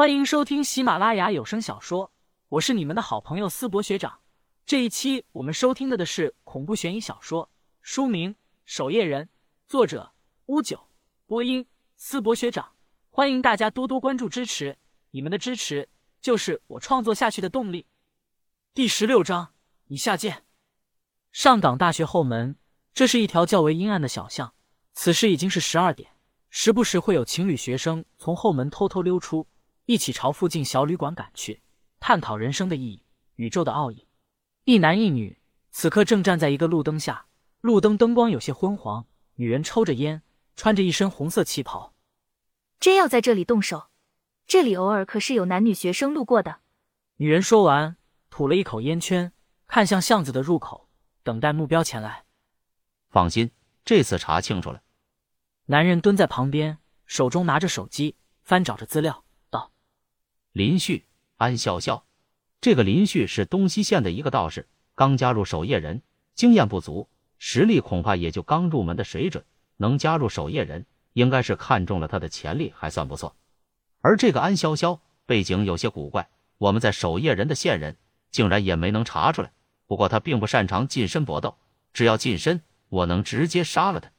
欢迎收听喜马拉雅有声小说，我是你们的好朋友思博学长。这一期我们收听的的是恐怖悬疑小说，书名《守夜人》，作者乌九，播音思博学长。欢迎大家多多关注支持，你们的支持就是我创作下去的动力。第十六章，以下见。上港大学后门，这是一条较为阴暗的小巷。此时已经是十二点，时不时会有情侣学生从后门偷偷溜出。一起朝附近小旅馆赶去，探讨人生的意义、宇宙的奥义。一男一女此刻正站在一个路灯下，路灯灯光有些昏黄。女人抽着烟，穿着一身红色旗袍。真要在这里动手？这里偶尔可是有男女学生路过的。女人说完，吐了一口烟圈，看向巷子的入口，等待目标前来。放心，这次查清楚了。男人蹲在旁边，手中拿着手机，翻找着资料。林旭、安潇潇，这个林旭是东西县的一个道士，刚加入守夜人，经验不足，实力恐怕也就刚入门的水准。能加入守夜人，应该是看中了他的潜力，还算不错。而这个安潇潇背景有些古怪，我们在守夜人的线人竟然也没能查出来。不过他并不擅长近身搏斗，只要近身，我能直接杀了他。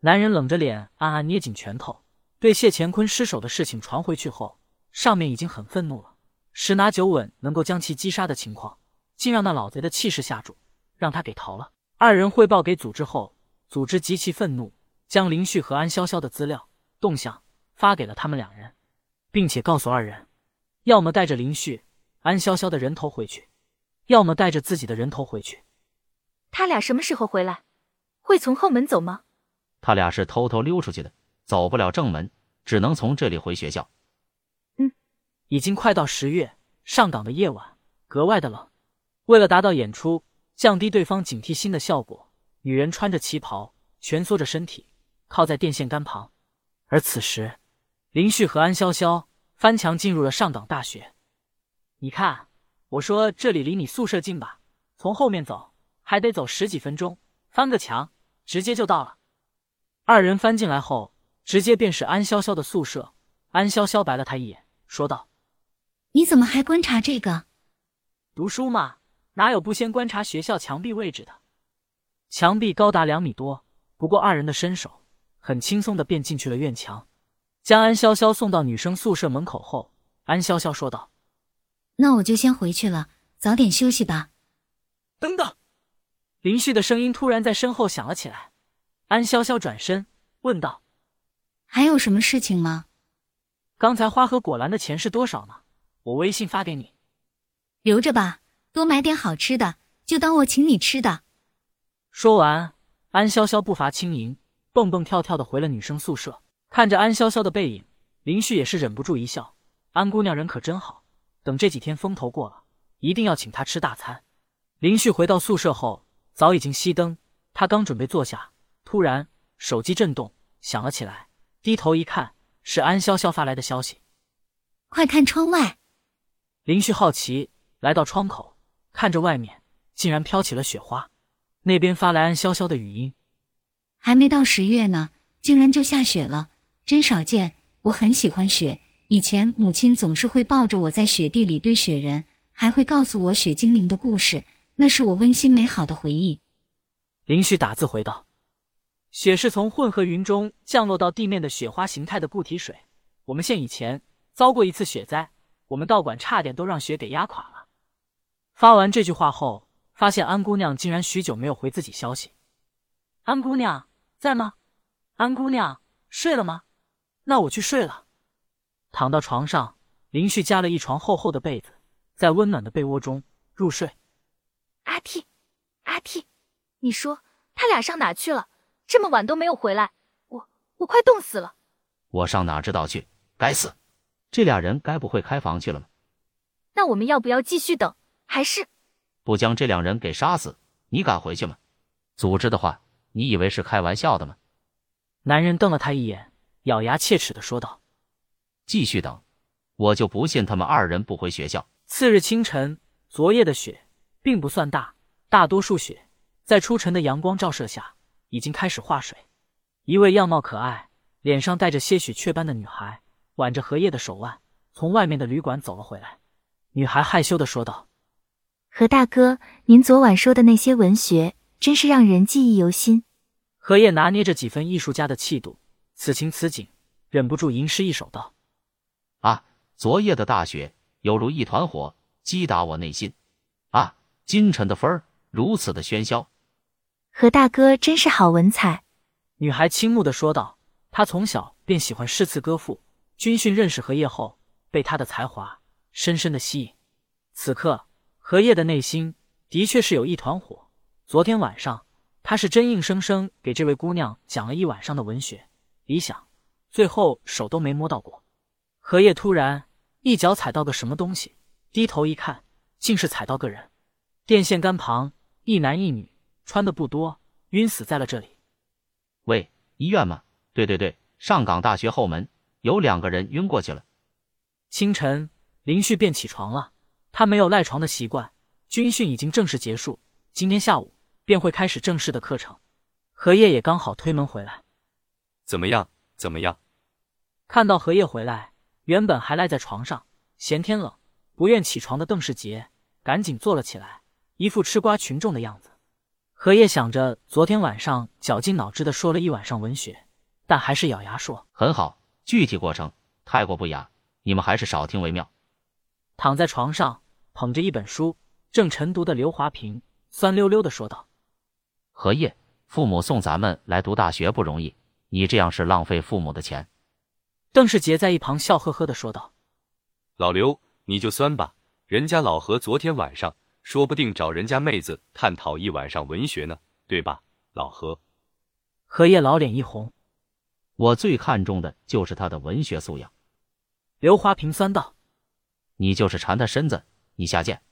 男人冷着脸，暗暗捏紧拳头，对谢乾坤失手的事情传回去后。上面已经很愤怒了，十拿九稳能够将其击杀的情况，竟让那老贼的气势吓住，让他给逃了。二人汇报给组织后，组织极其愤怒，将林旭和安潇潇的资料动向发给了他们两人，并且告诉二人，要么带着林旭、安潇潇的人头回去，要么带着自己的人头回去。他俩什么时候回来？会从后门走吗？他俩是偷偷溜出去的，走不了正门，只能从这里回学校。已经快到十月，上港的夜晚格外的冷。为了达到演出降低对方警惕心的效果，女人穿着旗袍，蜷缩着身体，靠在电线杆旁。而此时，林旭和安潇潇翻墙进入了上港大学。你看，我说这里离你宿舍近吧？从后面走还得走十几分钟，翻个墙直接就到了。二人翻进来后，直接便是安潇潇的宿舍。安潇潇白了他一眼，说道。你怎么还观察这个？读书嘛，哪有不先观察学校墙壁位置的？墙壁高达两米多，不过二人的身手很轻松的便进去了院墙。将安潇潇送到女生宿舍门口后，安潇潇说道：“那我就先回去了，早点休息吧。”等等，林旭的声音突然在身后响了起来。安潇潇转身问道：“还有什么事情吗？刚才花和果篮的钱是多少呢？”我微信发给你，留着吧，多买点好吃的，就当我请你吃的。说完，安潇潇步伐轻盈，蹦蹦跳跳的回了女生宿舍。看着安潇潇的背影，林旭也是忍不住一笑。安姑娘人可真好，等这几天风头过了，一定要请她吃大餐。林旭回到宿舍后，早已经熄灯，他刚准备坐下，突然手机震动，响了起来。低头一看，是安潇潇发来的消息：“快看窗外。”林旭好奇来到窗口，看着外面竟然飘起了雪花。那边发来安潇潇的语音：“还没到十月呢，竟然就下雪了，真少见。我很喜欢雪，以前母亲总是会抱着我在雪地里堆雪人，还会告诉我雪精灵的故事，那是我温馨美好的回忆。”林旭打字回道：“雪是从混合云中降落到地面的雪花形态的固体水。我们县以前遭过一次雪灾。”我们道馆差点都让雪给压垮了。发完这句话后，发现安姑娘竟然许久没有回自己消息。安姑娘在吗？安姑娘睡了吗？那我去睡了。躺到床上，林旭加了一床厚厚的被子，在温暖的被窝中入睡。阿嚏阿嚏你说他俩上哪去了？这么晚都没有回来，我我快冻死了。我上哪知道去？该死！这俩人该不会开房去了吗？那我们要不要继续等？还是不将这两人给杀死？你敢回去吗？组织的话，你以为是开玩笑的吗？男人瞪了他一眼，咬牙切齿的说道：“继续等，我就不信他们二人不回学校。”次日清晨，昨夜的雪并不算大，大多数雪在初晨的阳光照射下已经开始化水。一位样貌可爱、脸上带着些许雀斑的女孩。挽着荷叶的手腕，从外面的旅馆走了回来。女孩害羞的说道：“何大哥，您昨晚说的那些文学，真是让人记忆犹新。”荷叶拿捏着几分艺术家的气度，此情此景，忍不住吟诗一首道：“啊，昨夜的大雪犹如一团火，击打我内心。啊，今晨的风儿如此的喧嚣。”何大哥真是好文采。女孩倾慕的说道：“她从小便喜欢诗词歌赋。军训认识何叶后，被他的才华。”深深的吸引。此刻，荷叶的内心的确是有一团火。昨天晚上，他是真硬生生给这位姑娘讲了一晚上的文学理想，最后手都没摸到过。荷叶突然一脚踩到个什么东西，低头一看，竟是踩到个人。电线杆旁，一男一女，穿的不多，晕死在了这里。喂，医院吗？对对对，上港大学后门有两个人晕过去了。清晨。林旭便起床了，他没有赖床的习惯。军训已经正式结束，今天下午便会开始正式的课程。荷叶也刚好推门回来，怎么样？怎么样？看到荷叶回来，原本还赖在床上嫌天冷不愿起床的邓世杰赶紧坐了起来，一副吃瓜群众的样子。荷叶想着昨天晚上绞尽脑汁的说了一晚上文学，但还是咬牙说：“很好，具体过程太过不雅，你们还是少听为妙。”躺在床上，捧着一本书，正晨读的刘华平酸溜溜的说道：“何叶，父母送咱们来读大学不容易，你这样是浪费父母的钱。”邓世杰在一旁笑呵呵的说道：“老刘，你就酸吧，人家老何昨天晚上说不定找人家妹子探讨一晚上文学呢，对吧？老何。”荷叶老脸一红：“我最看重的就是他的文学素养。”刘华平酸道。你就是馋他身子，你下贱。